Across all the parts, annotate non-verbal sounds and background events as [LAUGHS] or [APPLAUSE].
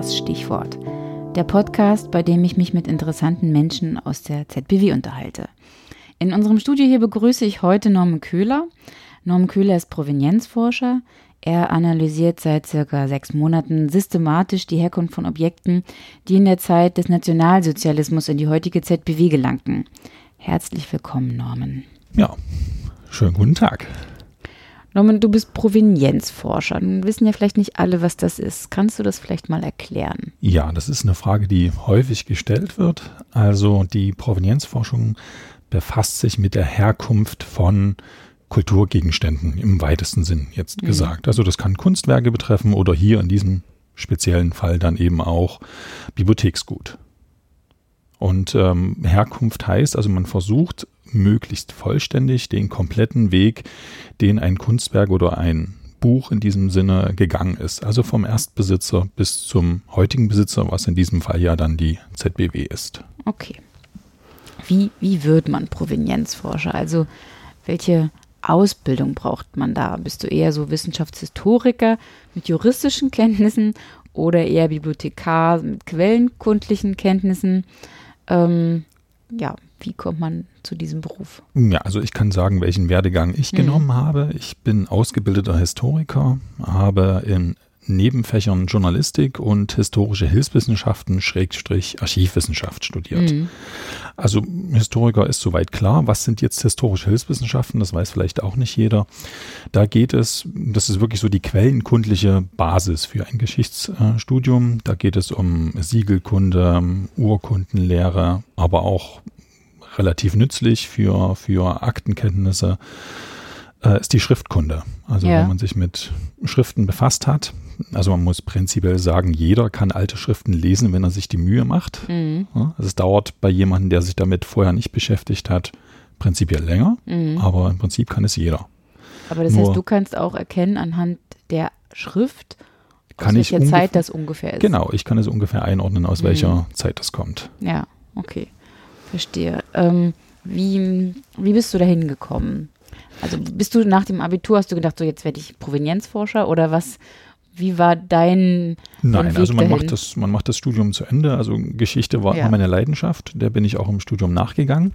das Stichwort. Der Podcast, bei dem ich mich mit interessanten Menschen aus der ZBW unterhalte. In unserem Studio hier begrüße ich heute Norman Köhler. Norman Köhler ist Provenienzforscher. Er analysiert seit circa sechs Monaten systematisch die Herkunft von Objekten, die in der Zeit des Nationalsozialismus in die heutige ZBW gelangten. Herzlich willkommen, Norman. Ja, schönen guten Tag. Norman, du bist Provenienzforscher. Nun wissen ja vielleicht nicht alle, was das ist. Kannst du das vielleicht mal erklären? Ja, das ist eine Frage, die häufig gestellt wird. Also die Provenienzforschung befasst sich mit der Herkunft von Kulturgegenständen im weitesten Sinn jetzt mhm. gesagt. Also das kann Kunstwerke betreffen oder hier in diesem speziellen Fall dann eben auch Bibliotheksgut. Und ähm, Herkunft heißt, also man versucht möglichst vollständig den kompletten Weg, den ein Kunstwerk oder ein Buch in diesem Sinne gegangen ist. Also vom Erstbesitzer bis zum heutigen Besitzer, was in diesem Fall ja dann die ZBW ist. Okay. Wie, wie wird man Provenienzforscher? Also welche Ausbildung braucht man da? Bist du eher so Wissenschaftshistoriker mit juristischen Kenntnissen oder eher Bibliothekar mit quellenkundlichen Kenntnissen? Ähm, ja, wie kommt man zu diesem Beruf? Ja, also ich kann sagen, welchen Werdegang ich mhm. genommen habe. Ich bin ausgebildeter Historiker, habe in Nebenfächern Journalistik und historische Hilfswissenschaften, Schrägstrich Archivwissenschaft studiert. Mhm. Also Historiker ist soweit klar. Was sind jetzt historische Hilfswissenschaften? Das weiß vielleicht auch nicht jeder. Da geht es, das ist wirklich so die quellenkundliche Basis für ein Geschichtsstudium. Da geht es um Siegelkunde, Urkundenlehre, aber auch relativ nützlich für, für Aktenkenntnisse äh, ist die Schriftkunde. Also ja. wenn man sich mit Schriften befasst hat, also man muss prinzipiell sagen, jeder kann alte Schriften lesen, wenn er sich die Mühe macht. Mhm. Also es dauert bei jemandem, der sich damit vorher nicht beschäftigt hat, prinzipiell länger, mhm. aber im Prinzip kann es jeder. Aber das Nur, heißt, du kannst auch erkennen anhand der Schrift, aus welcher Zeit das ungefähr ist. Genau, ich kann es ungefähr einordnen, aus mhm. welcher Zeit das kommt. Ja, okay. Verstehe. Ähm, wie, wie bist du da hingekommen? Also bist du nach dem Abitur, hast du gedacht, so jetzt werde ich Provenienzforscher oder was, wie war dein, Nein, Weg also man macht, das, man macht das Studium zu Ende. Also Geschichte war ja. meine Leidenschaft. Der bin ich auch im Studium nachgegangen.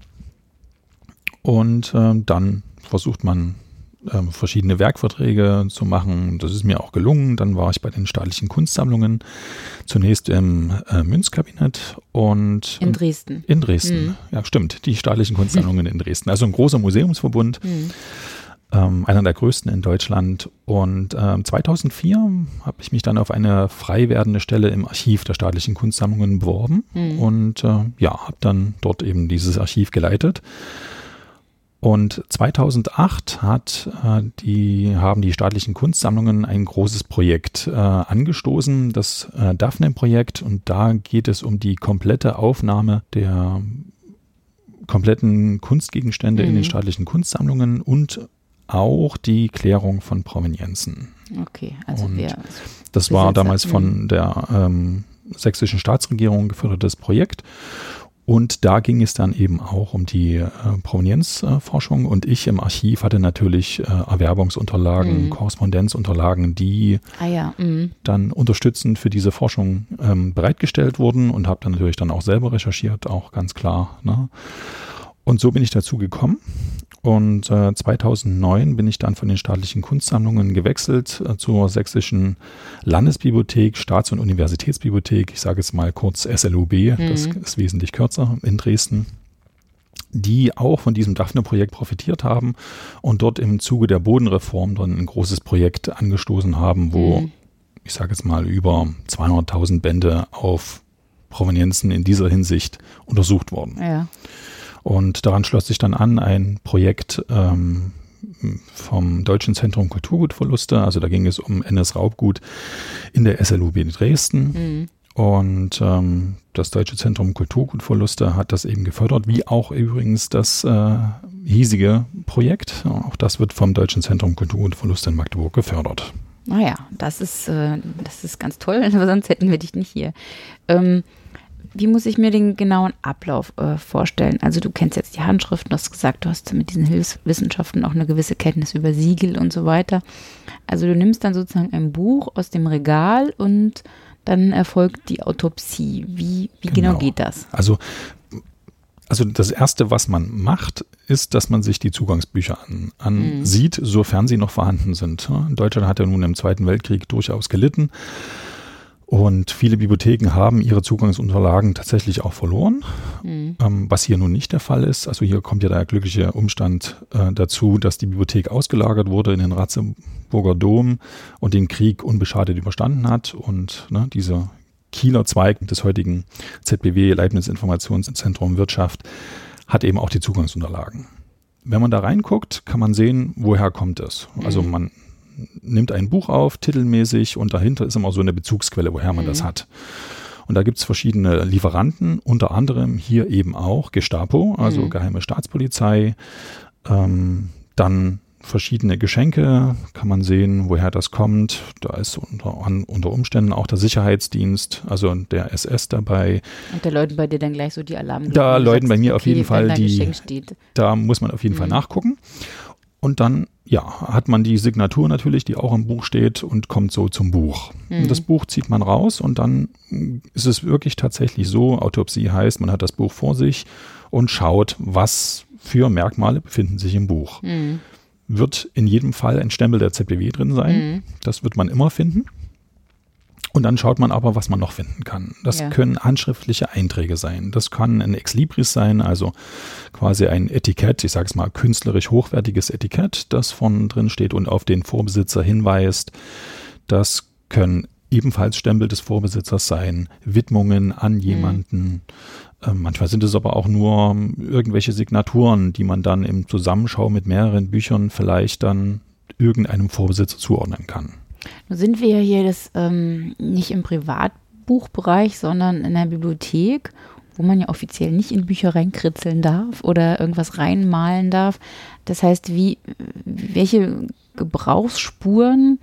Und äh, dann versucht man ähm, verschiedene Werkverträge zu machen. Das ist mir auch gelungen. Dann war ich bei den staatlichen Kunstsammlungen, zunächst im äh, Münzkabinett und in Dresden. In Dresden, mhm. ja stimmt, die staatlichen Kunstsammlungen in Dresden. Also ein großer Museumsverbund. Mhm ähm, einer der größten in Deutschland. Und ähm, 2004 habe ich mich dann auf eine frei werdende Stelle im Archiv der staatlichen Kunstsammlungen beworben mhm. und äh, ja, habe dann dort eben dieses Archiv geleitet. Und 2008 hat, äh, die, haben die staatlichen Kunstsammlungen ein großes Projekt äh, angestoßen, das äh, Daphne-Projekt. Und da geht es um die komplette Aufnahme der kompletten Kunstgegenstände mhm. in den mhm. staatlichen Kunstsammlungen und auch die Klärung von Provenienzen. Okay, also und wer das war damals von mhm. der ähm, sächsischen Staatsregierung gefördertes Projekt. Und da ging es dann eben auch um die äh, Provenienzforschung. Äh, und ich im Archiv hatte natürlich äh, Erwerbungsunterlagen, mhm. Korrespondenzunterlagen, die ah ja. mhm. dann unterstützend für diese Forschung ähm, bereitgestellt wurden und habe dann natürlich dann auch selber recherchiert, auch ganz klar. Ne? Und so bin ich dazu gekommen. Und äh, 2009 bin ich dann von den staatlichen Kunstsammlungen gewechselt äh, zur sächsischen Landesbibliothek, Staats- und Universitätsbibliothek. Ich sage jetzt mal kurz SLUB, mhm. das ist wesentlich kürzer in Dresden die auch von diesem Daphne-Projekt profitiert haben und dort im Zuge der Bodenreform dann ein großes Projekt angestoßen haben, wo, mhm. ich sage jetzt mal, über 200.000 Bände auf Provenienzen in dieser Hinsicht untersucht wurden. Ja. Und daran schloss sich dann an ein Projekt ähm, vom Deutschen Zentrum Kulturgutverluste. Also da ging es um NS-Raubgut in der SLUB in Dresden. Mhm. Und ähm, das Deutsche Zentrum Kulturgutverluste hat das eben gefördert, wie auch übrigens das äh, hiesige Projekt. Auch das wird vom Deutschen Zentrum Kulturgutverluste in Magdeburg gefördert. Naja, das ist, äh, das ist ganz toll, [LAUGHS] sonst hätten wir dich nicht hier. Ähm, wie muss ich mir den genauen Ablauf äh, vorstellen? Also du kennst jetzt die Handschriften, du hast gesagt, du hast mit diesen Hilfswissenschaften auch eine gewisse Kenntnis über Siegel und so weiter. Also du nimmst dann sozusagen ein Buch aus dem Regal und dann erfolgt die Autopsie. Wie, wie genau. genau geht das? Also also das Erste, was man macht, ist, dass man sich die Zugangsbücher ansieht, an mhm. sofern sie noch vorhanden sind. Deutschland hat ja nun im Zweiten Weltkrieg durchaus gelitten. Und viele Bibliotheken haben ihre Zugangsunterlagen tatsächlich auch verloren, mhm. ähm, was hier nun nicht der Fall ist. Also hier kommt ja der glückliche Umstand äh, dazu, dass die Bibliothek ausgelagert wurde in den Ratzeburger Dom und den Krieg unbeschadet überstanden hat. Und ne, dieser Kieler Zweig des heutigen ZBW, Leibniz Informationszentrum Wirtschaft, hat eben auch die Zugangsunterlagen. Wenn man da reinguckt, kann man sehen, woher kommt es. Also mhm. man nimmt ein Buch auf, titelmäßig, und dahinter ist immer so eine Bezugsquelle, woher man mhm. das hat. Und da gibt es verschiedene Lieferanten, unter anderem hier eben auch Gestapo, also mhm. geheime Staatspolizei, ähm, dann verschiedene Geschenke, kann man sehen, woher das kommt. Da ist unter, unter Umständen auch der Sicherheitsdienst, also der SS dabei. Und da läuten bei dir dann gleich so die Alarmglocken. Da läuten bei mir okay, auf jeden Fall die, da muss man auf jeden mhm. Fall nachgucken. Und dann, ja, hat man die Signatur natürlich, die auch im Buch steht und kommt so zum Buch. Mhm. Das Buch zieht man raus und dann ist es wirklich tatsächlich so, Autopsie heißt, man hat das Buch vor sich und schaut, was für Merkmale befinden sich im Buch. Mhm. Wird in jedem Fall ein Stempel der ZBW drin sein. Mhm. Das wird man immer finden. Und dann schaut man aber, was man noch finden kann. Das ja. können handschriftliche Einträge sein. Das kann ein Exlibris sein, also quasi ein Etikett, ich sage es mal künstlerisch hochwertiges Etikett, das von drin steht und auf den Vorbesitzer hinweist. Das können ebenfalls Stempel des Vorbesitzers sein, Widmungen an mhm. jemanden. Mhm. manchmal sind es aber auch nur irgendwelche Signaturen, die man dann im Zusammenschau mit mehreren Büchern vielleicht dann irgendeinem Vorbesitzer zuordnen kann. Nun sind wir ja hier das, ähm, nicht im Privatbuchbereich, sondern in der Bibliothek, wo man ja offiziell nicht in Bücher reinkritzeln darf oder irgendwas reinmalen darf. Das heißt, wie, welche Gebrauchsspuren,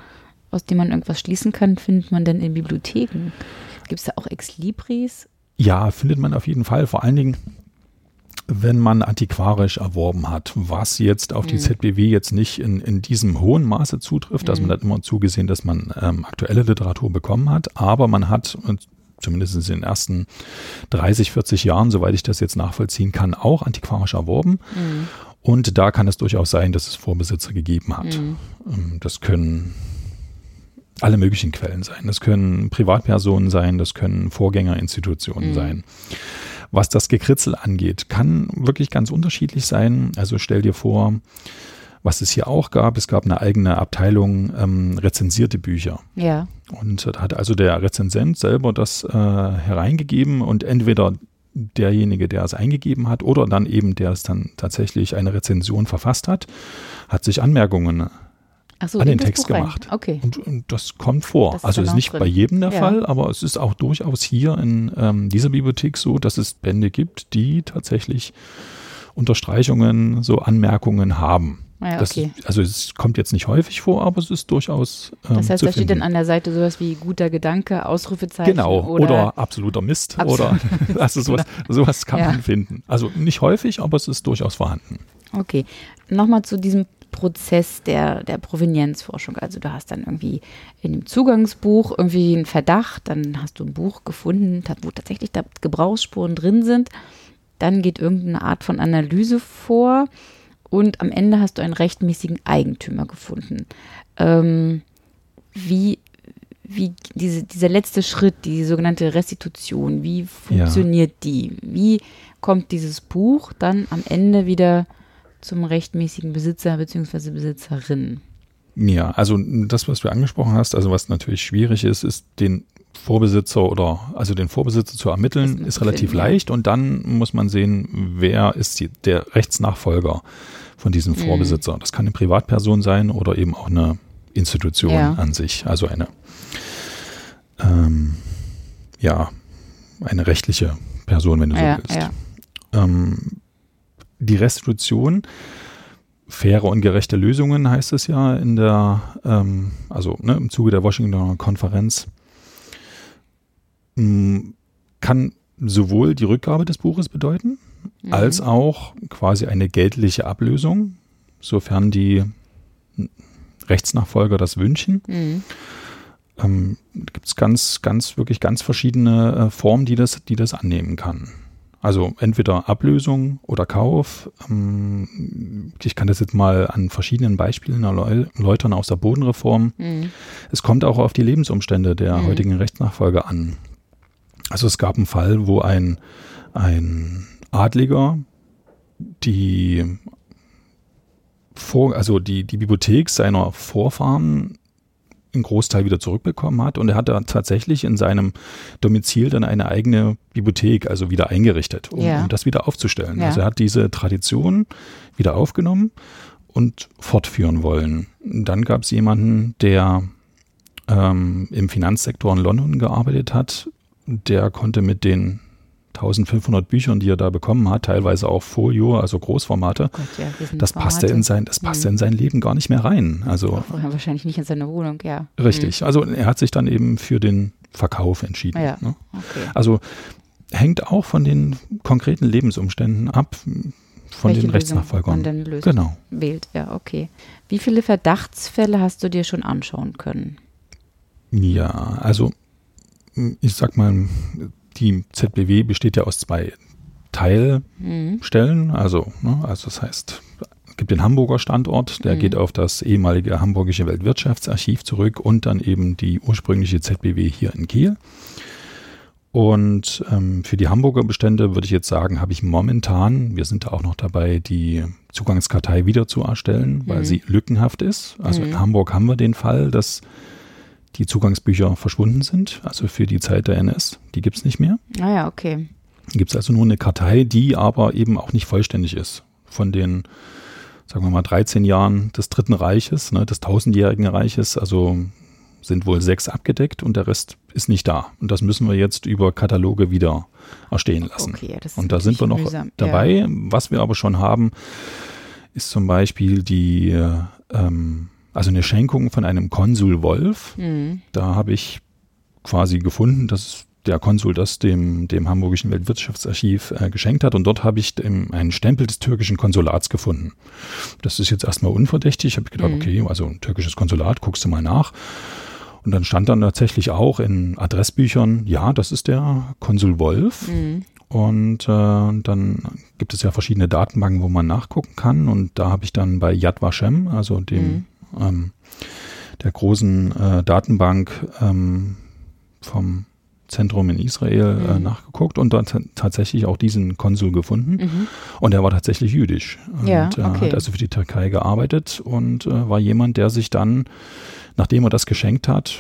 aus denen man irgendwas schließen kann, findet man denn in Bibliotheken? Gibt es da auch Exlibris? Ja, findet man auf jeden Fall. Vor allen Dingen wenn man antiquarisch erworben hat, was jetzt auf die mhm. ZBW jetzt nicht in, in diesem hohen Maße zutrifft, dass man mhm. hat immer zugesehen, dass man ähm, aktuelle Literatur bekommen hat, aber man hat zumindest in den ersten 30, 40 Jahren, soweit ich das jetzt nachvollziehen kann, auch antiquarisch erworben. Mhm. Und da kann es durchaus sein, dass es Vorbesitzer gegeben hat. Mhm. Ähm, das können alle möglichen Quellen sein. Das können Privatpersonen sein, das können Vorgängerinstitutionen mhm. sein was das Gekritzel angeht. Kann wirklich ganz unterschiedlich sein. Also stell dir vor, was es hier auch gab, es gab eine eigene Abteilung ähm, rezensierte Bücher. Ja. Und da hat also der Rezensent selber das äh, hereingegeben und entweder derjenige, der es eingegeben hat, oder dann eben, der es dann tatsächlich eine Rezension verfasst hat, hat sich Anmerkungen so, an den Text gemacht. Okay. Und, und, das kommt vor. Das also ist nicht drin. bei jedem der ja. Fall, aber es ist auch durchaus hier in ähm, dieser Bibliothek so, dass es Bände gibt, die tatsächlich Unterstreichungen, so Anmerkungen haben. Ja, okay. das, also es kommt jetzt nicht häufig vor, aber es ist durchaus. Ähm, das heißt, da steht dann an der Seite sowas wie guter Gedanke, Ausrufezeichen. Genau, oder, oder absoluter Mist. Absolut. Oder [LAUGHS] also sowas, sowas kann ja. man finden. Also nicht häufig, aber es ist durchaus vorhanden. Okay. Nochmal zu diesem Prozess der, der Provenienzforschung. Also du hast dann irgendwie in dem Zugangsbuch irgendwie einen Verdacht, dann hast du ein Buch gefunden, wo tatsächlich da Gebrauchsspuren drin sind. Dann geht irgendeine Art von Analyse vor und am Ende hast du einen rechtmäßigen Eigentümer gefunden. Ähm, wie, wie diese, dieser letzte Schritt, die sogenannte Restitution, wie funktioniert ja. die? Wie kommt dieses Buch dann am Ende wieder zum rechtmäßigen Besitzer bzw. Besitzerin. Ja, also das, was du angesprochen hast, also was natürlich schwierig ist, ist den Vorbesitzer oder also den Vorbesitzer zu ermitteln, ist, ist relativ finden, leicht und dann muss man sehen, wer ist die, der Rechtsnachfolger von diesem mhm. Vorbesitzer. Das kann eine Privatperson sein oder eben auch eine Institution ja. an sich, also eine ähm, ja eine rechtliche Person, wenn du so ja, willst. Ja. Ähm, die Restitution, faire und gerechte Lösungen heißt es ja in der, ähm, also ne, im Zuge der Washingtoner Konferenz, mm, kann sowohl die Rückgabe des Buches bedeuten, mhm. als auch quasi eine geldliche Ablösung, sofern die Rechtsnachfolger das wünschen. Mhm. ähm, gibt es ganz, ganz, wirklich ganz verschiedene äh, Formen, die das, die das annehmen kann. Also entweder Ablösung oder Kauf. Ähm, ich kann das jetzt mal an verschiedenen Beispielen erläutern aus der Bodenreform. Mhm. Es kommt auch auf die Lebensumstände der mhm. heutigen Rechtsnachfolge an. Also es gab einen Fall, wo ein, ein Adliger die vor, also die, die Bibliothek seiner Vorfahren einen Großteil wieder zurückbekommen hat und er hat da tatsächlich in seinem Domizil dann eine eigene Bibliothek, also wieder eingerichtet, um, ja. um das wieder aufzustellen. Ja. Also er hat diese Tradition wieder aufgenommen und fortführen wollen. Dann gab es jemanden, der ähm, im Finanzsektor in London gearbeitet hat, der konnte mit den 1500 Büchern, die er da bekommen hat, teilweise auch Folio, also Großformate. Gott, ja, das passte in sein, das passte hm. in sein Leben gar nicht mehr rein. Also wahrscheinlich nicht in seine Wohnung, ja. Richtig. Hm. Also er hat sich dann eben für den Verkauf entschieden. Ja. Ne? Okay. Also hängt auch von den konkreten Lebensumständen ab, von Welche den Rechtsnachfolgern. Man löst, genau. wählt, ja, okay. Wie viele Verdachtsfälle hast du dir schon anschauen können? Ja, also ich sag mal, die ZBW besteht ja aus zwei Teilstellen. Mhm. Also, ne, also das heißt, es gibt den Hamburger Standort, der mhm. geht auf das ehemalige Hamburgische Weltwirtschaftsarchiv zurück und dann eben die ursprüngliche ZBW hier in Kiel. Und ähm, für die Hamburger Bestände würde ich jetzt sagen, habe ich momentan, wir sind da auch noch dabei, die Zugangskartei wieder zu erstellen, weil mhm. sie lückenhaft ist. Also in mhm. Hamburg haben wir den Fall, dass die Zugangsbücher verschwunden sind, also für die Zeit der NS. Die gibt es nicht mehr. Ah ja, okay. Gibt es also nur eine Kartei, die aber eben auch nicht vollständig ist. Von den, sagen wir mal, 13 Jahren des Dritten Reiches, ne, des tausendjährigen Reiches, also sind wohl sechs abgedeckt und der Rest ist nicht da. Und das müssen wir jetzt über Kataloge wieder erstehen lassen. Okay, das und da sind wir noch mühsam. dabei. Ja. Was wir aber schon haben, ist zum Beispiel die ähm, also eine Schenkung von einem Konsul Wolf. Mhm. Da habe ich quasi gefunden, dass der Konsul das dem, dem Hamburgischen Weltwirtschaftsarchiv äh, geschenkt hat. Und dort habe ich dem, einen Stempel des türkischen Konsulats gefunden. Das ist jetzt erstmal unverdächtig. Ich habe gedacht, mhm. okay, also ein türkisches Konsulat, guckst du mal nach. Und dann stand dann tatsächlich auch in Adressbüchern, ja, das ist der Konsul Wolf. Mhm. Und äh, dann gibt es ja verschiedene Datenbanken, wo man nachgucken kann. Und da habe ich dann bei Yad Vashem, also dem mhm ähm, der großen äh, Datenbank ähm, vom Zentrum in Israel äh, mhm. nachgeguckt und dort tatsächlich auch diesen Konsul gefunden. Mhm. Und er war tatsächlich jüdisch. Und ja, äh, okay. hat also für die Türkei gearbeitet und äh, war jemand, der sich dann, nachdem er das geschenkt hat,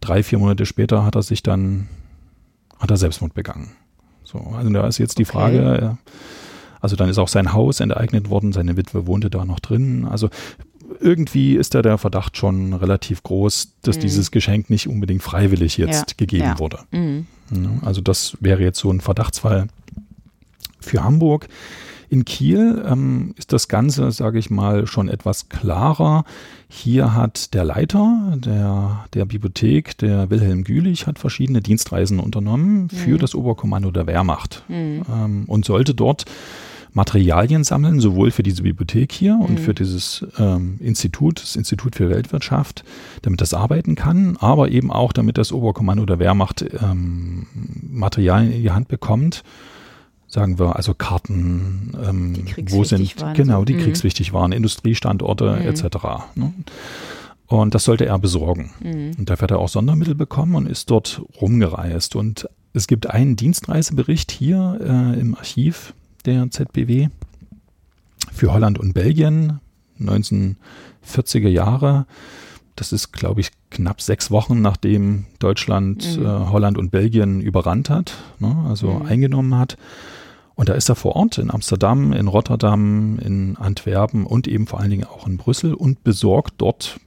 drei, vier Monate später hat er sich dann, hat er Selbstmord begangen. So, also da ist jetzt die okay. Frage, äh, also dann ist auch sein Haus enteignet worden, seine Witwe wohnte da noch drin. Also irgendwie ist da der Verdacht schon relativ groß, dass mhm. dieses Geschenk nicht unbedingt freiwillig jetzt ja. gegeben ja. wurde. Mhm. Also das wäre jetzt so ein Verdachtsfall für Hamburg. In Kiel ähm, ist das Ganze, sage ich mal, schon etwas klarer. Hier hat der Leiter der, der Bibliothek, der Wilhelm Gülich, hat verschiedene Dienstreisen unternommen für mhm. das Oberkommando der Wehrmacht mhm. ähm, und sollte dort Materialien sammeln, sowohl für diese Bibliothek hier mhm. und für dieses ähm, Institut, das Institut für Weltwirtschaft, damit das arbeiten kann, aber eben auch, damit das Oberkommando der Wehrmacht ähm, Materialien in die Hand bekommt, sagen wir, also Karten, ähm, wo sind, waren. genau, die mhm. kriegswichtig waren, Industriestandorte mhm. etc. Ne? Und das sollte er besorgen. Mhm. Und dafür hat er auch Sondermittel bekommen und ist dort rumgereist. Und es gibt einen Dienstreisebericht hier äh, im Archiv, der ZBW für Holland und Belgien 1940er Jahre. Das ist, glaube ich, knapp sechs Wochen, nachdem Deutschland mhm. äh, Holland und Belgien überrannt hat, ne, also mhm. eingenommen hat. Und da ist er vor Ort in Amsterdam, in Rotterdam, in Antwerpen und eben vor allen Dingen auch in Brüssel und besorgt dort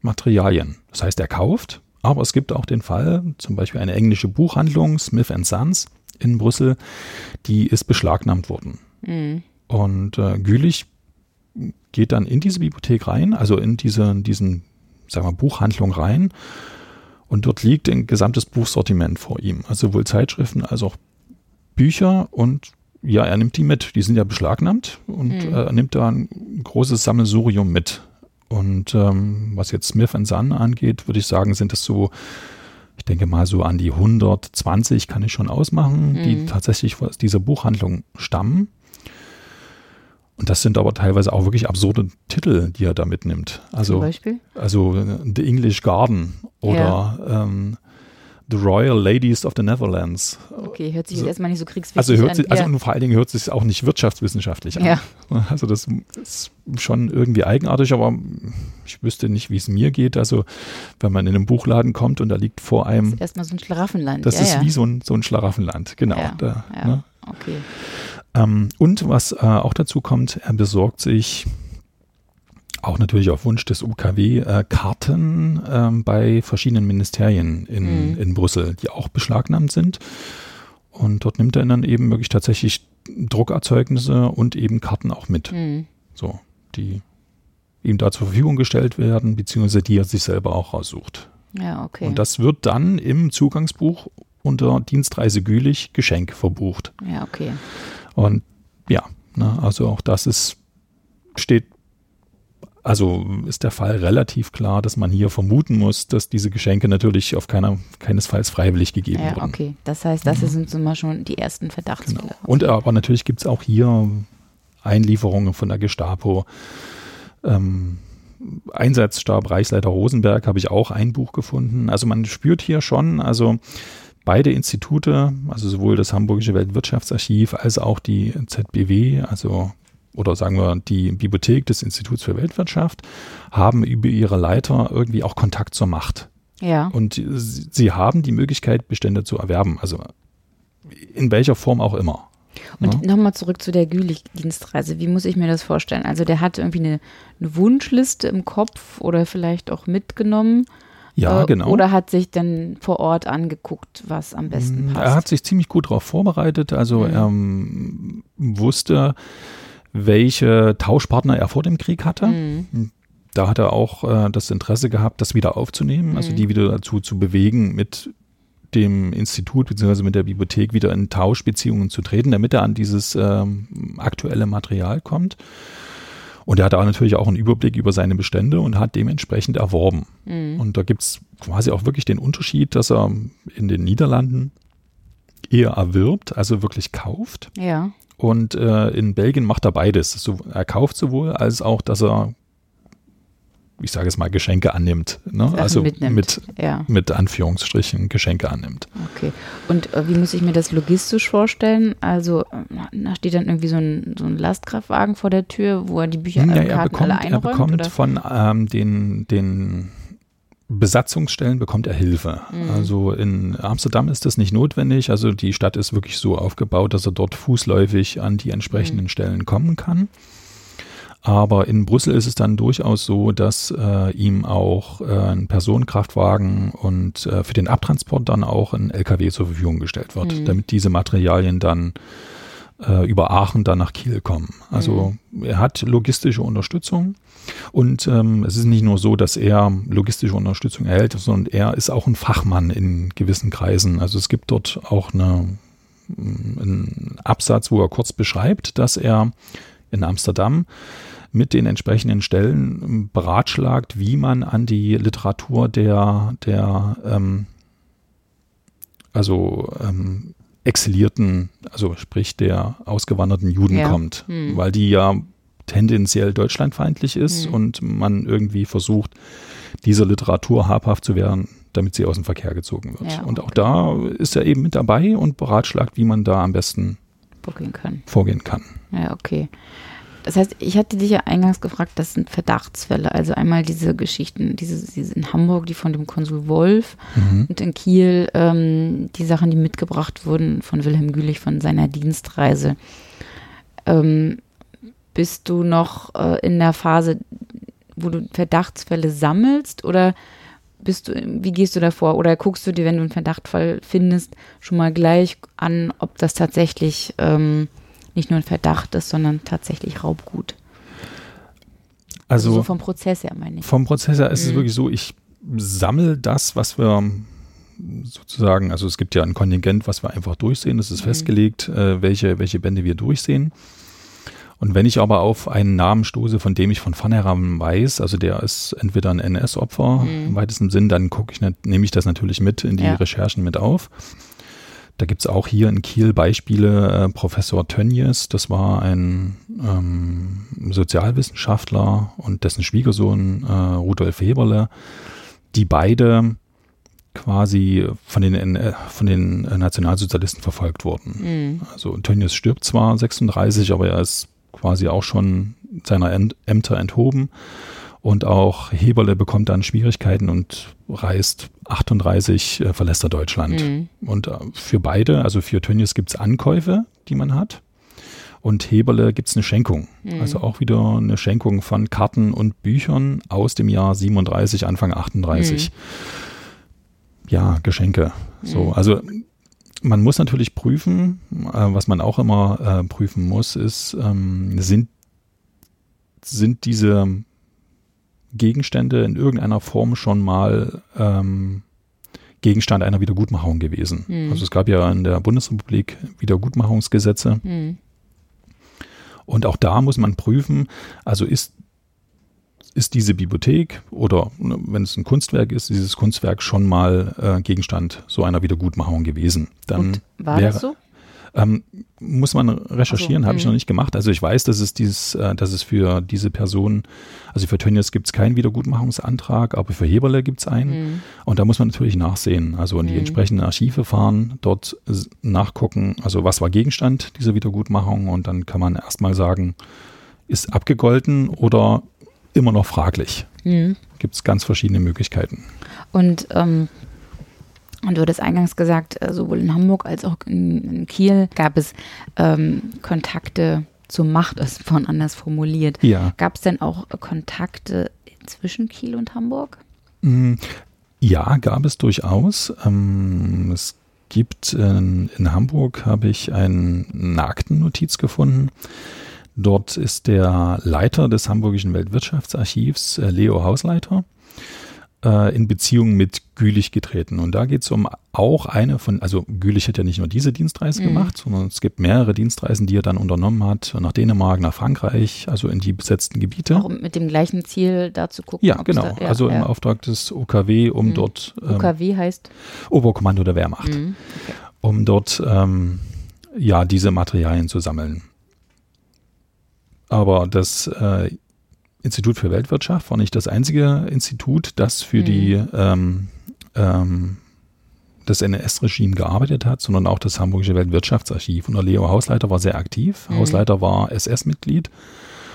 Materialien. Das heißt, er kauft, aber es gibt auch den Fall, zum Beispiel eine englische Buchhandlung, Smith Sons, in Brüssel, die ist beschlagnahmt worden. Mhm. Und äh, Gülich geht dann in diese Bibliothek rein, also in diese, diesen, sagen wir, Buchhandlung rein. Und dort liegt ein gesamtes Buchsortiment vor ihm. Also sowohl Zeitschriften als auch Bücher und ja, er nimmt die mit. Die sind ja beschlagnahmt und mhm. er nimmt da ein großes Sammelsurium mit. Und ähm, was jetzt Smith Son angeht, würde ich sagen, sind das so, ich denke mal so an die 120 kann ich schon ausmachen, mhm. die tatsächlich aus dieser Buchhandlung stammen. Und das sind aber teilweise auch wirklich absurde Titel, die er da mitnimmt. Also, Zum Beispiel? Also The English Garden oder ja. ähm, The Royal Ladies of the Netherlands. Okay, hört sich jetzt also, erstmal nicht so kriegswichtig also hört an. Sich, also ja. vor allen Dingen hört sich auch nicht wirtschaftswissenschaftlich an. Ja. Also das ist schon irgendwie eigenartig, aber ich wüsste nicht, wie es mir geht. Also wenn man in einen Buchladen kommt und da liegt vor einem... Das ist erstmal so ein Schlaraffenland. Das ja, ist wie so ein, so ein Schlaraffenland, genau. Da. Ne? okay. Ähm, und was äh, auch dazu kommt, er besorgt sich auch natürlich auf Wunsch des UKW äh, Karten ähm, bei verschiedenen Ministerien in, mhm. in Brüssel, die auch beschlagnahmt sind. Und dort nimmt er dann eben wirklich tatsächlich Druckerzeugnisse und eben Karten auch mit. Mhm. So, die ihm da zur Verfügung gestellt werden, beziehungsweise die er sich selber auch raussucht. Ja, okay. Und das wird dann im Zugangsbuch unter Dienstreise Gülich Geschenk verbucht. Ja, okay. Und ja, ne, also auch das ist, steht also ist der Fall relativ klar, dass man hier vermuten muss, dass diese Geschenke natürlich auf keiner, keinesfalls freiwillig gegeben ja, wurden. Okay, das heißt, das mhm. sind so mal schon die ersten Verdachtsfälle. Genau. Und aber natürlich gibt es auch hier Einlieferungen von der Gestapo. Ähm, Einsatzstab Reichsleiter Rosenberg habe ich auch ein Buch gefunden. Also man spürt hier schon, also beide Institute, also sowohl das Hamburgische Weltwirtschaftsarchiv als auch die ZBW, also oder sagen wir die Bibliothek des Instituts für Weltwirtschaft, haben über ihre Leiter irgendwie auch Kontakt zur Macht. Ja. Und sie haben die Möglichkeit, Bestände zu erwerben, also in welcher Form auch immer. Und ja. nochmal zurück zu der Gülich-Dienstreise. Wie muss ich mir das vorstellen? Also der hat irgendwie eine, eine Wunschliste im Kopf oder vielleicht auch mitgenommen. Ja, äh, genau. Oder hat sich dann vor Ort angeguckt, was am besten mm, passt? Er hat sich ziemlich gut darauf vorbereitet. Also mhm. er ähm, wusste, welche Tauschpartner er vor dem Krieg hatte. Mhm. Da hat er auch äh, das Interesse gehabt, das wieder aufzunehmen, also mhm. die wieder dazu zu bewegen, mit dem Institut bzw. mit der Bibliothek wieder in Tauschbeziehungen zu treten, damit er an dieses ähm, aktuelle Material kommt. Und er hatte auch natürlich auch einen Überblick über seine Bestände und hat dementsprechend erworben. Mhm. Und da gibt es quasi auch wirklich den Unterschied, dass er in den Niederlanden eher erwirbt, also wirklich kauft. Ja. Und äh, in Belgien macht er beides. So, er kauft sowohl, als auch, dass er, ich sage es mal, Geschenke annimmt. Ne? Also mitnimmt. mit, ja. mit Anführungsstrichen Geschenke annimmt. Okay. Und äh, wie muss ich mir das logistisch vorstellen? Also da steht dann irgendwie so ein, so ein Lastkraftwagen vor der Tür, wo er die Bücher ja, äh, er bekommt, alle einräumt? Er bekommt oder? von ähm, den, den Besatzungsstellen bekommt er Hilfe. Mhm. Also in Amsterdam ist das nicht notwendig. Also die Stadt ist wirklich so aufgebaut, dass er dort fußläufig an die entsprechenden mhm. Stellen kommen kann. Aber in Brüssel ist es dann durchaus so, dass äh, ihm auch äh, ein Personenkraftwagen und äh, für den Abtransport dann auch ein LKW zur Verfügung gestellt wird, mhm. damit diese Materialien dann äh, über Aachen dann nach Kiel kommen. Also mhm. er hat logistische Unterstützung und ähm, es ist nicht nur so, dass er logistische Unterstützung erhält, sondern er ist auch ein Fachmann in gewissen Kreisen. Also es gibt dort auch eine, einen Absatz, wo er kurz beschreibt, dass er in Amsterdam mit den entsprechenden Stellen beratschlagt, wie man an die Literatur der, der ähm, also ähm, exilierten, also sprich der ausgewanderten Juden ja. kommt, hm. weil die ja tendenziell deutschlandfeindlich ist hm. und man irgendwie versucht, dieser Literatur habhaft zu werden, damit sie aus dem Verkehr gezogen wird. Ja, und auch da ist er eben mit dabei und beratschlagt, wie man da am besten vorgehen kann. Vorgehen kann. Ja, okay. Das heißt, ich hatte dich ja eingangs gefragt, das sind Verdachtsfälle. Also einmal diese Geschichten, diese, diese in Hamburg, die von dem Konsul Wolf Mhm. und in Kiel ähm, die Sachen, die mitgebracht wurden von Wilhelm Gülich von seiner Dienstreise. Ähm, bist du noch äh, in der Phase, wo du Verdachtsfälle sammelst oder bist du, wie gehst du davor? Oder guckst du dir, wenn du einen Verdachtfall findest, schon mal gleich an, ob das tatsächlich ähm, nicht nur ein Verdacht ist, sondern tatsächlich Raubgut? Also, so vom Prozess her meine ich. vom Prozess her ist es Mhm. wirklich so, ich sammle das, was wir sozusagen, also es gibt ja ein Kontingent, was wir einfach durchsehen, das ist Mhm. festgelegt, äh, welche, welche Bände wir durchsehen. Und wenn ich aber auf einen Namen stoße, von dem ich von vornherein weiß, also der ist entweder ein NS-Opfer mhm. im weitesten Sinn, dann gucke ich, nehme ich das natürlich mit in die ja. Recherchen mit auf. Da gibt es auch hier in Kiel Beispiele. Äh, Professor Tönjes, das war ein ähm, Sozialwissenschaftler und dessen Schwiegersohn äh, Rudolf Heberle, die beide quasi von den, äh, von den Nationalsozialisten verfolgt wurden. Mhm. Also Tönnies stirbt zwar 36, aber er ist quasi auch schon seiner Ämter enthoben. Und auch Heberle bekommt dann Schwierigkeiten und reist 38, äh, verlässt er Deutschland. Mhm. Und äh, für beide, also für Tönnies gibt es Ankäufe, die man hat. Und Heberle gibt es eine Schenkung. Mhm. Also auch wieder eine Schenkung von Karten und Büchern aus dem Jahr 37, Anfang 38. Mhm. Ja, Geschenke. So, mhm. also man muss natürlich prüfen, äh, was man auch immer äh, prüfen muss, ist, ähm, sind, sind diese Gegenstände in irgendeiner Form schon mal ähm, Gegenstand einer Wiedergutmachung gewesen. Mhm. Also es gab ja in der Bundesrepublik Wiedergutmachungsgesetze. Mhm. Und auch da muss man prüfen, also ist ist diese Bibliothek oder ne, wenn es ein Kunstwerk ist, dieses Kunstwerk schon mal äh, Gegenstand so einer Wiedergutmachung gewesen. Dann Und war wäre, das so? Ähm, muss man recherchieren, so, habe ich noch nicht gemacht. Also ich weiß, dass es dieses, äh, dass es für diese Person, also für Tönnies gibt es keinen Wiedergutmachungsantrag, aber für Heberle gibt es einen. Mhm. Und da muss man natürlich nachsehen, also in die mhm. entsprechenden Archive fahren, dort nachgucken, also was war Gegenstand dieser Wiedergutmachung und dann kann man erstmal sagen, ist abgegolten oder immer noch fraglich. Mhm. Gibt es ganz verschiedene Möglichkeiten. Und ähm, und du hattest eingangs gesagt, äh, sowohl in Hamburg als auch in, Kiel gab es ähm, Kontakte zur Macht, ist von anders formuliert. Ja. Gab es denn auch Kontakte zwischen Kiel und Hamburg? Mm, ja, gab es durchaus. Ähm, es gibt in, in Hamburg habe ich eine Aktennotiz gefunden. Dort ist der Leiter des Hamburgischen Weltwirtschaftsarchivs, äh, Leo Hausleiter äh, in Beziehung mit Gülich getreten. Und da geht es um auch eine von, also Gülich hat ja nicht nur diese Dienstreise mhm. gemacht, sondern es gibt mehrere Dienstreisen, die er dann unternommen hat, nach Dänemark, nach Frankreich, also in die besetzten Gebiete. Auch mit dem gleichen Ziel da zu gucken. Ja, genau. Da, ja, also ja. im Auftrag des OKW, um mhm. dort. Ähm, OKW heißt? Oberkommando der Wehrmacht. Mhm. Okay. Um dort ähm, ja diese Materialien zu sammeln. Aber das äh, Institut für Weltwirtschaft war nicht das einzige Institut, das für mhm. die ähm, ähm, das NS-Regime gearbeitet hat, sondern auch das Hamburgische Weltwirtschaftsarchiv. Und der Leo Hausleiter war sehr aktiv. Mhm. Hausleiter war SS-Mitglied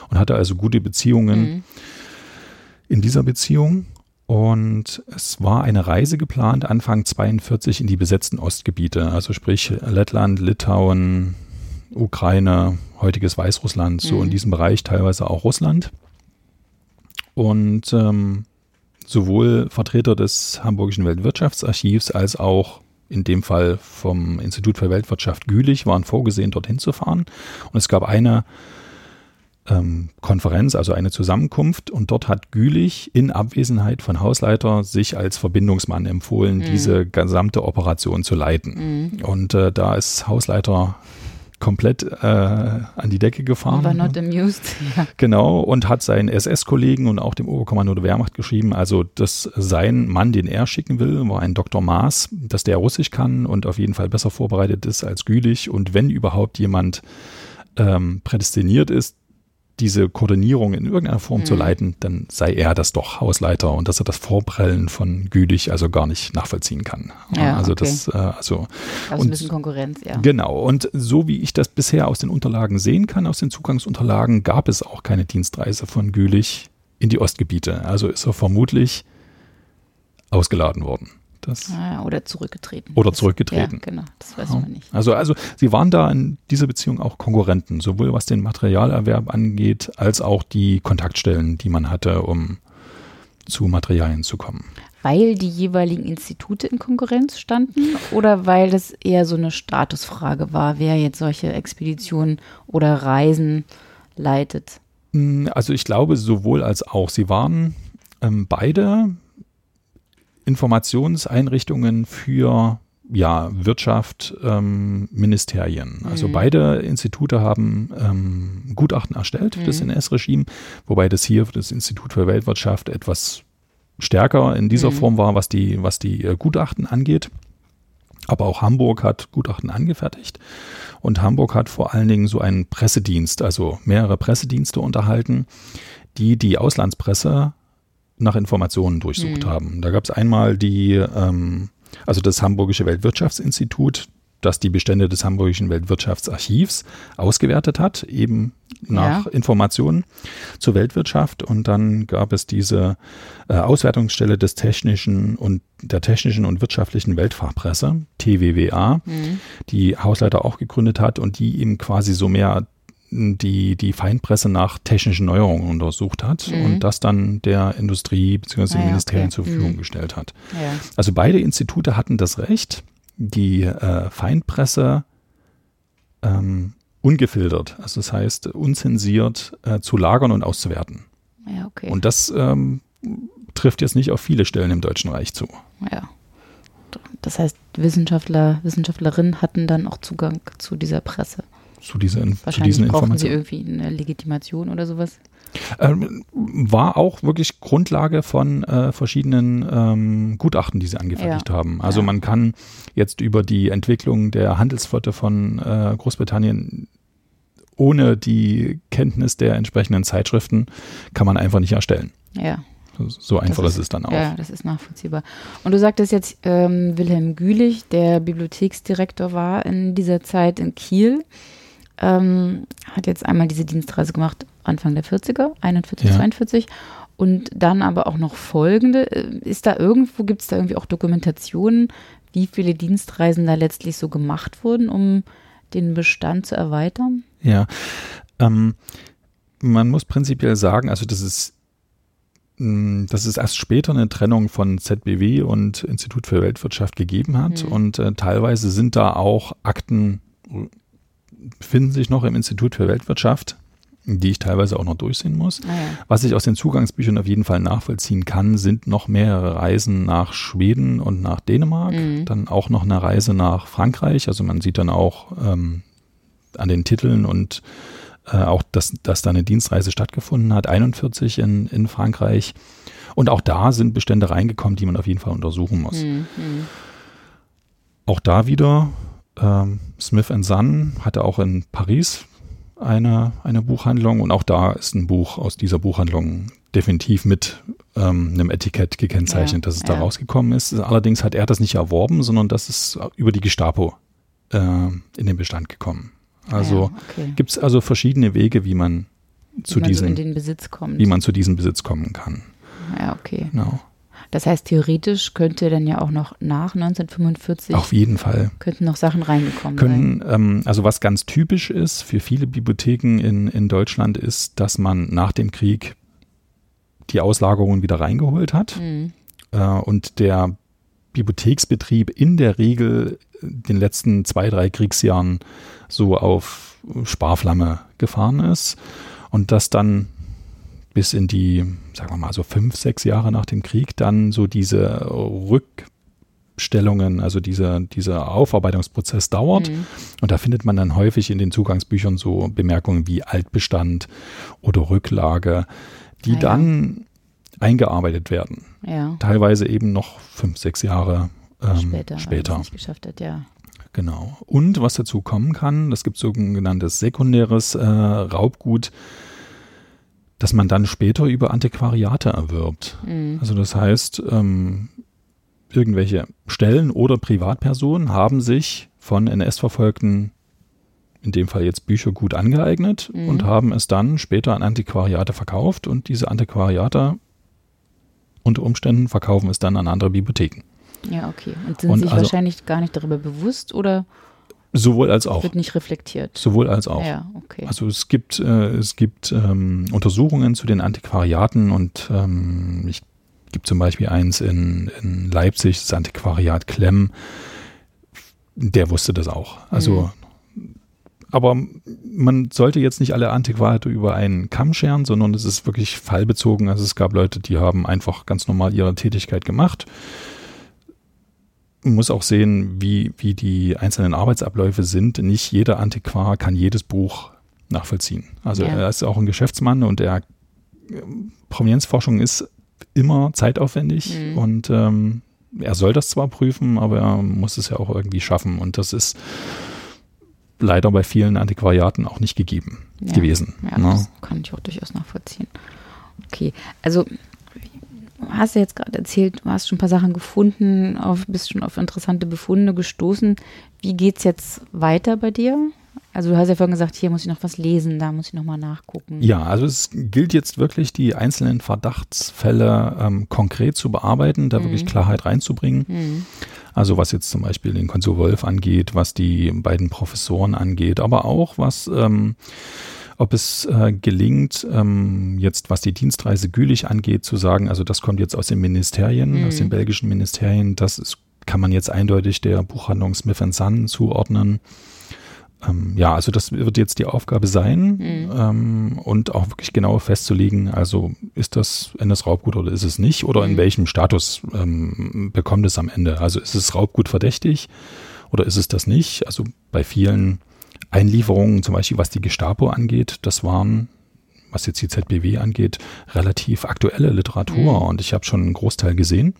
und hatte also gute Beziehungen mhm. in dieser Beziehung. Und es war eine Reise geplant, Anfang 42 in die besetzten Ostgebiete, also sprich Lettland, Litauen, Ukraine, heutiges Weißrussland, so in mhm. diesem Bereich teilweise auch Russland. Und ähm, sowohl Vertreter des Hamburgischen Weltwirtschaftsarchivs als auch in dem Fall vom Institut für Weltwirtschaft Gülich waren vorgesehen, dorthin zu fahren. Und es gab eine ähm, Konferenz, also eine Zusammenkunft. Und dort hat Gülich in Abwesenheit von Hausleiter sich als Verbindungsmann empfohlen, mhm. diese gesamte Operation zu leiten. Mhm. Und äh, da ist Hausleiter komplett äh, an die Decke gefahren. War not amused. [LAUGHS] Ja. Genau, und hat seinen SS-Kollegen und auch dem Oberkommando der Wehrmacht geschrieben, also dass sein Mann, den er schicken will, war ein Dr. Maas, dass der Russisch kann und auf jeden Fall besser vorbereitet ist als Gülich und wenn überhaupt jemand ähm, prädestiniert ist, diese Koordinierung in irgendeiner Form mhm. zu leiten, dann sei er das doch Hausleiter und dass er das Vorprellen von Gülich also gar nicht nachvollziehen kann. Ja, also okay. das, äh, also also und, ein bisschen Konkurrenz, ja. Genau. Und so wie ich das bisher aus den Unterlagen sehen kann, aus den Zugangsunterlagen, gab es auch keine Dienstreise von Gülich in die Ostgebiete. Also ist er vermutlich ausgeladen worden. Das ah, oder zurückgetreten. Oder zurückgetreten. Ja, genau, das weiß ja. man nicht. Also, also sie waren da in dieser Beziehung auch Konkurrenten, sowohl was den Materialerwerb angeht, als auch die Kontaktstellen, die man hatte, um zu Materialien zu kommen. Weil die jeweiligen Institute in Konkurrenz standen oder weil das eher so eine Statusfrage war, wer jetzt solche Expeditionen oder Reisen leitet? Hm, also ich glaube sowohl als auch. Sie waren ähm, beide Informationseinrichtungen für ja, Wirtschaft, ähm, Ministerien. Also mhm. beide Institute haben ähm, Gutachten erstellt, mhm. das NS-Regime, wobei das hier, das Institut für Weltwirtschaft, etwas stärker in dieser mhm. Form war, was die, was die äh, Gutachten angeht. Aber auch Hamburg hat Gutachten angefertigt. Und Hamburg hat vor allen Dingen so einen Pressedienst, also mehrere Pressedienste unterhalten, die die Auslandspresse nach Informationen durchsucht mhm. haben. Da gab es einmal die, ähm, also das Hamburgische Weltwirtschaftsinstitut, das die Bestände des Hamburgischen Weltwirtschaftsarchivs ausgewertet hat, eben nach ja. Informationen zur Weltwirtschaft. Und dann gab es diese äh, Auswertungsstelle des technischen und der technischen und wirtschaftlichen Weltfachpresse, TWWA, mhm. die Hausleiter auch gegründet hat und die eben quasi so mehr die, die Feinpresse nach technischen Neuerungen untersucht hat mhm. und das dann der Industrie bzw. Ah, ja, Ministerien okay. zur Verfügung mhm. gestellt hat. Ja. Also beide Institute hatten das Recht, die äh, Feindpresse ähm, ungefiltert, also das heißt unzensiert äh, zu lagern und auszuwerten. Ja, okay. Und das ähm, trifft jetzt nicht auf viele Stellen im Deutschen Reich zu. Ja. Das heißt, Wissenschaftler, Wissenschaftlerinnen hatten dann auch Zugang zu dieser Presse. Zu, dieser, zu diesen Informationen. sie irgendwie eine Legitimation oder sowas? Ähm, war auch wirklich Grundlage von äh, verschiedenen ähm, Gutachten, die sie angefertigt ja. haben. Also ja. man kann jetzt über die Entwicklung der Handelsflotte von äh, Großbritannien ohne die Kenntnis der entsprechenden Zeitschriften kann man einfach nicht erstellen. Ja. So einfach ist, ist, es dann auch. Ja, das ist nachvollziehbar. Und du sagtest jetzt, ähm, Wilhelm Gülich, der Bibliotheksdirektor war in dieser Zeit in Kiel, ähm, hat jetzt einmal diese Dienstreise gemacht Anfang der 40er, 41, ja. 42. Und dann aber auch noch folgende. Äh, ist da irgendwo, gibt es da irgendwie auch Dokumentationen, wie viele Dienstreisen da letztlich so gemacht wurden, um den Bestand zu erweitern? Ja, ähm, man muss prinzipiell sagen, also das ist hm, dass es erst später eine Trennung von ZBW und Institut für Weltwirtschaft gegeben hat. Mhm. Und äh, teilweise sind da auch Akten, befinden sich noch im Institut für Weltwirtschaft, die ich teilweise auch noch durchsehen muss. Ah, ja. Was ich aus den Zugangsbüchern auf jeden Fall nachvollziehen kann, sind noch mehrere Reisen nach Schweden und nach Dänemark, mhm. dann auch noch eine Reise nach Frankreich. Also man sieht dann auch ähm, an den Titeln und äh, auch, dass, dass da eine Dienstreise stattgefunden hat, 41 in, in Frankreich. Und auch da sind Bestände reingekommen, die man auf jeden Fall untersuchen muss. Mhm. Auch da wieder ähm, Smith Son hatte auch in Paris eine, eine Buchhandlung und auch da ist ein Buch aus dieser Buchhandlung definitiv mit ähm, einem Etikett gekennzeichnet, ja, dass es ja. da rausgekommen ist. Allerdings hat er das nicht erworben, sondern das ist über die Gestapo äh, in den Bestand gekommen. Also ja, okay. gibt es also verschiedene Wege, wie man zu man diesem, so wie man zu diesem Besitz kommen kann. Ja, okay. Genau. Das heißt, theoretisch könnte dann ja auch noch nach 1945 auf jeden Fall könnten noch Sachen reingekommen können. Ähm, also was ganz typisch ist für viele Bibliotheken in, in Deutschland ist, dass man nach dem Krieg die Auslagerungen wieder reingeholt hat mhm. äh, und der Bibliotheksbetrieb in der Regel den letzten zwei, drei Kriegsjahren so auf Sparflamme gefahren ist und das dann bis in die, sagen wir mal, so fünf, sechs Jahre nach dem Krieg dann so diese Rückstellungen, also dieser, dieser Aufarbeitungsprozess dauert. Mhm. Und da findet man dann häufig in den Zugangsbüchern so Bemerkungen wie Altbestand oder Rücklage, die ah, dann eingearbeitet werden. Ja. Teilweise eben noch fünf, sechs Jahre ähm, später. später. geschafft hat, ja. Genau. Und was dazu kommen kann, das gibt sogenanntes sekundäres äh, Raubgut, dass man dann später über Antiquariate erwirbt. Mhm. Also das heißt, ähm, irgendwelche Stellen oder Privatpersonen haben sich von NS-Verfolgten, in dem Fall jetzt Bücher, gut angeeignet mhm. und haben es dann später an Antiquariate verkauft und diese Antiquariate unter Umständen verkaufen es dann an andere Bibliotheken. Ja, okay. Und sind und sich also, wahrscheinlich gar nicht darüber bewusst oder Sowohl als auch. Wird nicht reflektiert. Sowohl als auch. Ja, okay. Also es gibt, äh, es gibt ähm, Untersuchungen zu den Antiquariaten und ähm, ich gibt zum Beispiel eins in, in Leipzig, das Antiquariat Klemm. Der wusste das auch. Also, mhm. aber man sollte jetzt nicht alle Antiquariate über einen Kamm scheren, sondern es ist wirklich fallbezogen. Also es gab Leute, die haben einfach ganz normal ihre Tätigkeit gemacht muss auch sehen, wie, wie die einzelnen Arbeitsabläufe sind. Nicht jeder Antiquar kann jedes Buch nachvollziehen. Also ja. er ist auch ein Geschäftsmann und er Provenienzforschung ist immer zeitaufwendig mhm. und ähm, er soll das zwar prüfen, aber er muss es ja auch irgendwie schaffen. Und das ist leider bei vielen Antiquariaten auch nicht gegeben ja. gewesen. Ja, ne? das kann ich auch durchaus nachvollziehen. Okay, also hast ja jetzt gerade erzählt, du hast schon ein paar Sachen gefunden, auf, bist schon auf interessante Befunde gestoßen. Wie geht es jetzt weiter bei dir? Also du hast ja vorhin gesagt, hier muss ich noch was lesen, da muss ich noch mal nachgucken. Ja, also es gilt jetzt wirklich, die einzelnen Verdachtsfälle ähm, konkret zu bearbeiten, da mhm. wirklich Klarheit reinzubringen. Mhm. Also was jetzt zum Beispiel den Konsul Wolf angeht, was die beiden Professoren angeht, aber auch was ähm, ob es äh, gelingt, ähm, jetzt was die Dienstreise Gülich angeht, zu sagen, also das kommt jetzt aus den Ministerien, mhm. aus den belgischen Ministerien, das ist, kann man jetzt eindeutig der Buchhandlung Smith Son zuordnen. Ähm, ja, also das wird jetzt die Aufgabe sein mhm. ähm, und auch wirklich genau festzulegen, also ist das NS-Raubgut oder ist es nicht oder mhm. in welchem Status ähm, bekommt es am Ende. Also ist es Raubgut verdächtig oder ist es das nicht? Also bei vielen Einlieferungen, zum Beispiel was die Gestapo angeht, das waren was jetzt die ZBW angeht, relativ aktuelle Literatur mhm. und ich habe schon einen Großteil gesehen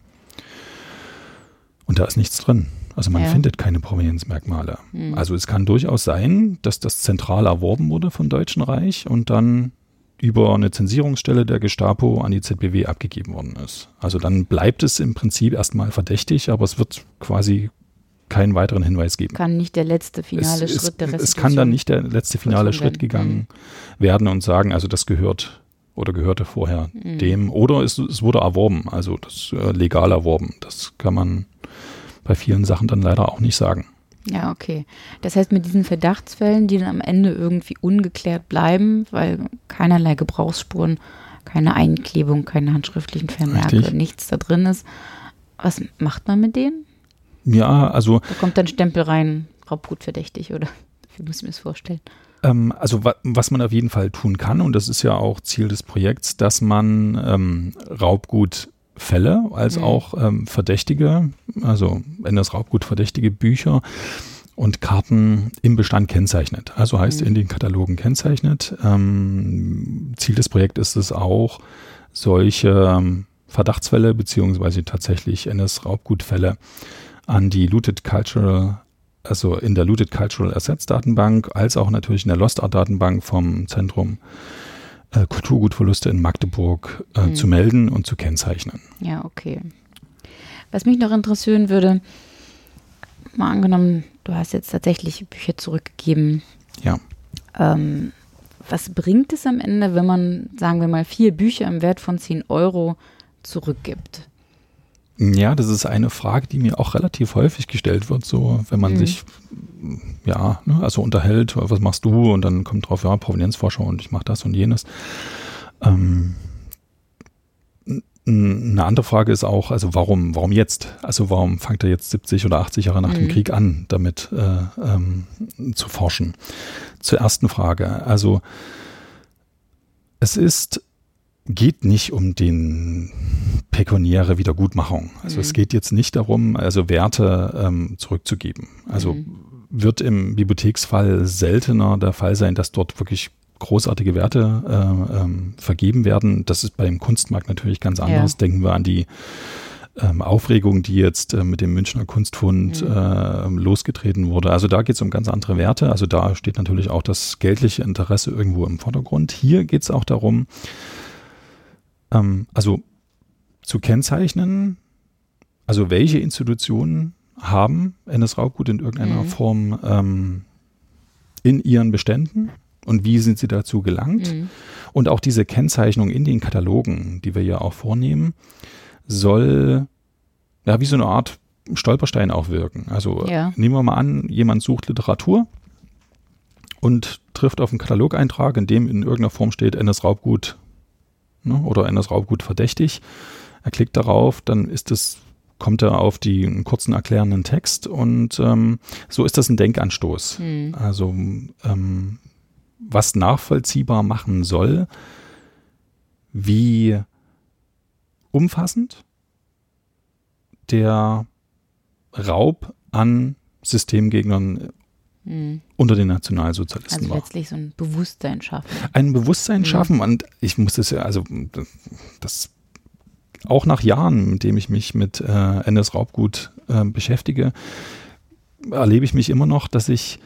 und da ist nichts drin. Also man ja. findet keine Provenienzmerkmale. Mhm. Also es kann durchaus sein, dass das zentral erworben wurde vom Deutschen Reich und dann über eine Zensierungsstelle der Gestapo an die ZBW abgegeben worden ist. Also dann bleibt es im Prinzip erstmal verdächtig, aber es wird quasi keinen weiteren Hinweis geben. Kann nicht der letzte finale es, Schritt der Restitution. Es kann dann nicht der letzte finale Schritt gegangen mhm. werden und sagen, also das gehört oder gehörte vorher mhm. dem oder es, es, wurde erworben, also das äh, legal erworben. Das kann man bei vielen Sachen dann leider auch nicht sagen. Ja, okay. Das heißt, mit diesen Verdachtsfällen, die dann am Ende irgendwie ungeklärt bleiben, weil keinerlei Gebrauchsspuren, keine Einklebung, keine handschriftlichen Vermerke, Richtig. nichts da drin ist, was macht man mit denen? Ja, also. Da kommt dann Stempel rein, Raubgut verdächtig, oder? [LAUGHS] Wie muss ich mir das vorstellen? Ähm, also wa was man auf jeden Fall tun kann, und das ist ja auch Ziel des Projekts, dass man ähm, Raubgut Fälle als mhm. auch ähm, verdächtige, also wenn das Raubgut verdächtige Bücher und Karten im Bestand kennzeichnet. Also heißt mhm. in den Katalogen kennzeichnet. Ähm, Ziel des Projekts ist es auch, solche ähm, Verdachtsfälle beziehungsweise tatsächlich NS-Raubgutfälle an die Looted Cultural, also in der Looted Cultural Assets Datenbank, als auch natürlich in der Lost Art Datenbank vom Zentrum äh, Kulturgutverluste in Magdeburg äh, mhm. zu melden und zu kennzeichnen. Ja, okay. Was mich noch interessieren würde, mal angenommen, du hast jetzt tatsächlich Bücher zurückgegeben. Ja. Ähm, was bringt es am Ende, wenn man, sagen wir mal, vier Bücher im Wert von 10 Euro zurückgibt? Ja, das ist eine Frage, die mir auch relativ häufig gestellt wird, so wenn man mhm. sich ja, ne, also unterhält, was machst du? Und dann kommt drauf, ja, Provenienzforscher und ich mache das und jenes. Ähm, eine andere Frage ist auch, also warum, warum jetzt? Also warum fängt er jetzt 70 oder 80 Jahre nach mhm. dem Krieg an, damit äh, ähm, zu forschen? Zur ersten Frage. Also es ist geht nicht um den pekuniäre Wiedergutmachung. Also mhm. es geht jetzt nicht darum, also Werte ähm, zurückzugeben. Also mhm. wird im Bibliotheksfall seltener der Fall sein, dass dort wirklich großartige Werte äh, ähm, vergeben werden. Das ist beim Kunstmarkt natürlich ganz anders. Ja. Denken wir an die ähm, Aufregung, die jetzt äh, mit dem Münchner Kunstfund mhm. äh, losgetreten wurde. Also da geht es um ganz andere Werte. Also da steht natürlich auch das geldliche Interesse irgendwo im Vordergrund. Hier geht es auch darum, ähm, also zu kennzeichnen, also welche Institutionen haben NS-Raubgut in irgendeiner mhm. Form ähm, in ihren Beständen und wie sind sie dazu gelangt. Mhm. Und auch diese Kennzeichnung in den Katalogen, die wir ja auch vornehmen, soll ja wie so eine Art Stolperstein auch wirken. Also ja. nehmen wir mal an, jemand sucht Literatur und trifft auf einen Katalogeintrag, in dem in irgendeiner Form steht NS-Raubgut ne, oder NS Raubgut verdächtig. Er klickt darauf, dann ist es kommt er auf die einen kurzen erklärenden Text und ähm, so ist das ein Denkanstoß. Hm. Also ähm, was nachvollziehbar machen soll, wie umfassend der Raub an Systemgegnern mhm. unter den Nationalsozialisten also war. Also letztlich so ein Bewusstsein schaffen. Ein Bewusstsein mhm. schaffen und ich muss es ja, also das auch nach Jahren, mit dem ich mich mit äh, NS-Raubgut äh, beschäftige, erlebe ich mich immer noch, dass ich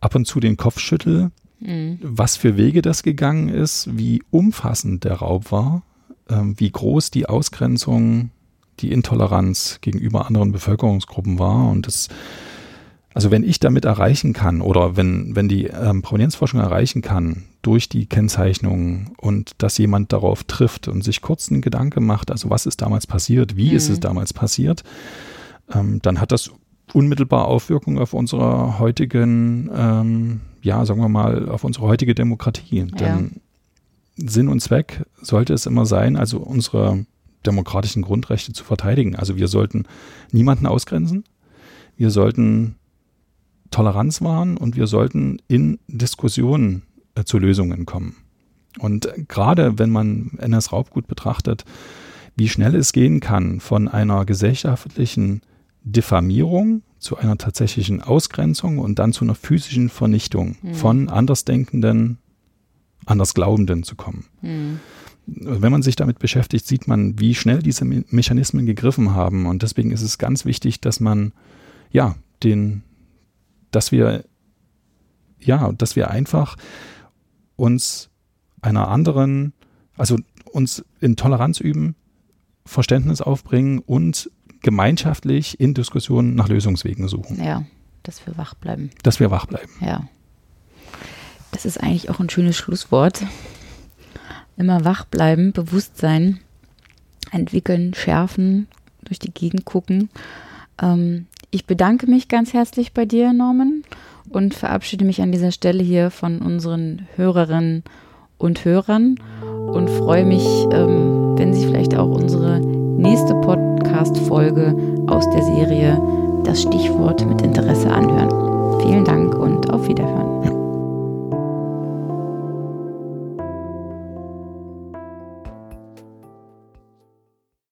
ab und zu den Kopf schüttel, mhm. was für Wege das gegangen ist, wie umfassend der Raub war, äh, wie groß die Ausgrenzung, die Intoleranz gegenüber anderen Bevölkerungsgruppen war und das also wenn ich damit erreichen kann oder wenn, wenn die ähm, Provenienzforschung erreichen kann durch die Kennzeichnung und dass jemand darauf trifft und sich kurz einen Gedanke macht, also was ist damals passiert, wie mhm. ist es mhm. damals passiert, ähm, dann hat das unmittelbar Auswirkungen auf unsere heutigen, ähm, ja, sagen wir mal, auf unsere heutige Demokratie. Ja. Denn Sinn und Zweck sollte es immer sein, also unsere demokratischen Grundrechte zu verteidigen. Also wir sollten niemanden ausgrenzen. Wir sollten Toleranz wahren und wir sollten in Diskussionen äh, zu Lösungen kommen. Und gerade wenn man NS-Raubgut betrachtet, wie schnell es gehen kann von einer gesellschaftlichen Diffamierung zu einer tatsächlichen Ausgrenzung und dann zu einer physischen Vernichtung mhm. von Andersdenkenden, Andersglaubenden zu kommen. Mhm. Wenn man sich damit beschäftigt, sieht man, wie schnell diese Me Mechanismen gegriffen haben. Und deswegen ist es ganz wichtig, dass man ja den dass wir, ja, dass wir einfach uns einer anderen, also uns in Toleranz üben, Verständnis aufbringen und gemeinschaftlich in Diskussionen nach Lösungswegen suchen. Ja, dass wir wach bleiben. Dass wir wach bleiben. Ja. Das ist eigentlich auch ein schönes Schlusswort. Immer wach bleiben, Bewusstsein entwickeln, schärfen, durch die Gegend gucken. Ähm, ich bedanke mich ganz herzlich bei dir, Norman, und verabschiede mich an dieser Stelle hier von unseren Hörerinnen und Hörern und freue mich, ähm, wenn Sie vielleicht auch unsere nächste Podcast-Folge aus der Serie Das Stichwort mit Interesse anhören. Vielen Dank und auf Wiederhören.